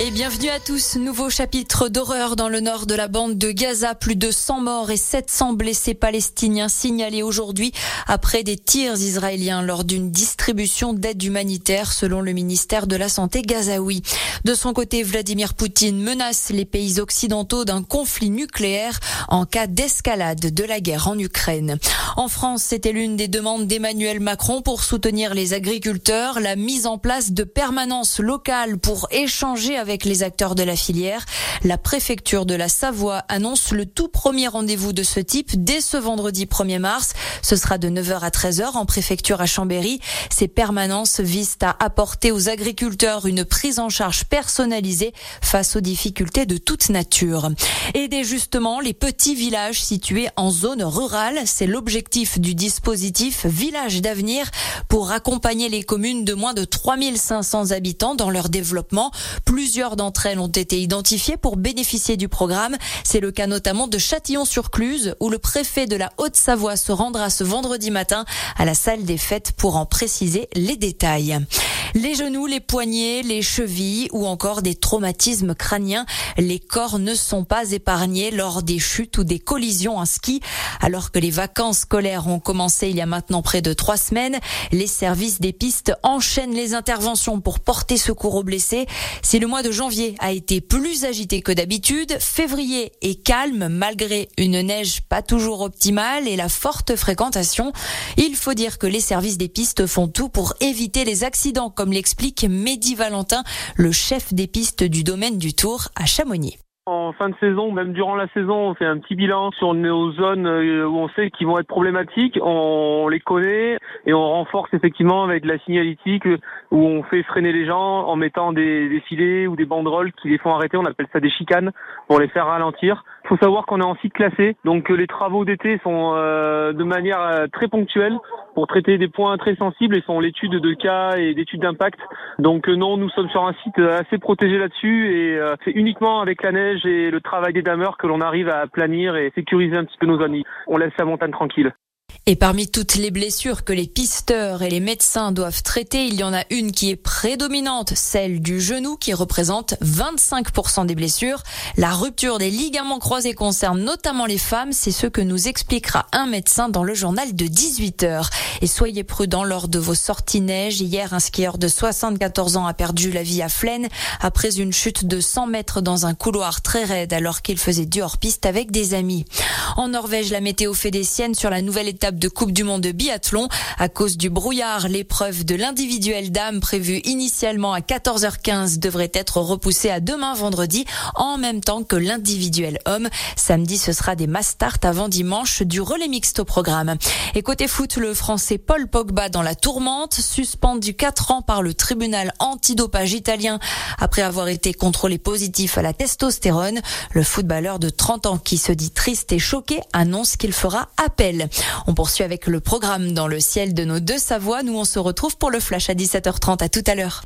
Et bienvenue à tous. Nouveau chapitre d'horreur dans le nord de la bande de Gaza. Plus de 100 morts et 700 blessés palestiniens signalés aujourd'hui après des tirs israéliens lors d'une distribution d'aide humanitaire selon le ministère de la Santé gazaoui. De son côté, Vladimir Poutine menace les pays occidentaux d'un conflit nucléaire en cas d'escalade de la guerre en Ukraine. En France, c'était l'une des demandes d'Emmanuel Macron pour soutenir les agriculteurs, la mise en place de permanences locales pour échanger avec les acteurs de la filière. La préfecture de la Savoie annonce le tout premier rendez-vous de ce type dès ce vendredi 1er mars. Ce sera de 9h à 13h en préfecture à Chambéry. Ces permanences visent à apporter aux agriculteurs une prise en charge personnalisée face aux difficultés de toute nature. Aider justement les petits villages situés en zone rurale, c'est l'objectif du dispositif Village d'avenir pour accompagner les communes de moins de 3500 habitants dans leur développement. Plusieurs d'entre elles ont été identifiées pour bénéficier du programme. C'est le cas notamment de Châtillon-sur-Cluse, où le préfet de la Haute-Savoie se rendra ce vendredi matin à la salle des fêtes pour en préciser les détails. Les genoux, les poignets, les chevilles ou encore des traumatismes crâniens. Les corps ne sont pas épargnés lors des chutes ou des collisions en ski. Alors que les vacances scolaires ont commencé il y a maintenant près de trois semaines, les services des pistes enchaînent les interventions pour porter secours aux blessés. Si le mois de janvier a été plus agité que d'habitude, février est calme malgré une neige pas toujours optimale et la forte fréquentation. Il faut dire que les services des pistes font tout pour éviter les accidents comme l'explique Mehdi Valentin, le chef des pistes du domaine du Tour à Chamonix. En fin de saison, même durant la saison, on fait un petit bilan sur nos zones euh, où on sait qu'ils vont être problématiques. On les connaît et on renforce effectivement avec la signalétique où on fait freiner les gens en mettant des, des filets ou des banderoles qui les font arrêter. On appelle ça des chicanes pour les faire ralentir. Il faut savoir qu'on est en site classé, donc euh, les travaux d'été sont euh, de manière très ponctuelle pour traiter des points très sensibles et sont l'étude de cas et d'études d'impact. Donc non, nous sommes sur un site assez protégé là-dessus et c'est uniquement avec la neige et le travail des dameurs que l'on arrive à planir et sécuriser un petit peu nos amis. On laisse la montagne tranquille. Et parmi toutes les blessures que les pisteurs et les médecins doivent traiter, il y en a une qui est prédominante, celle du genou qui représente 25% des blessures. La rupture des ligaments croisés concerne notamment les femmes, c'est ce que nous expliquera un médecin dans le journal de 18 heures. Et soyez prudents lors de vos sorties neige. Hier, un skieur de 74 ans a perdu la vie à Flaine après une chute de 100 mètres dans un couloir très raide alors qu'il faisait du hors-piste avec des amis. En Norvège, la météo fait des siennes sur la nouvelle de Coupe du Monde de biathlon. À cause du brouillard, l'épreuve de l'individuel dame prévue initialement à 14h15 devrait être repoussée à demain vendredi en même temps que l'individuel homme. Samedi, ce sera des mass start avant dimanche du relais mixte au programme. Et côté foot, le français Paul Pogba dans la tourmente, suspendu 4 ans par le tribunal antidopage italien après avoir été contrôlé positif à la testostérone. Le footballeur de 30 ans qui se dit triste et choqué annonce qu'il fera appel. Poursuit avec le programme dans le ciel de nos deux Savoies. Nous, on se retrouve pour le flash à 17h30. À tout à l'heure.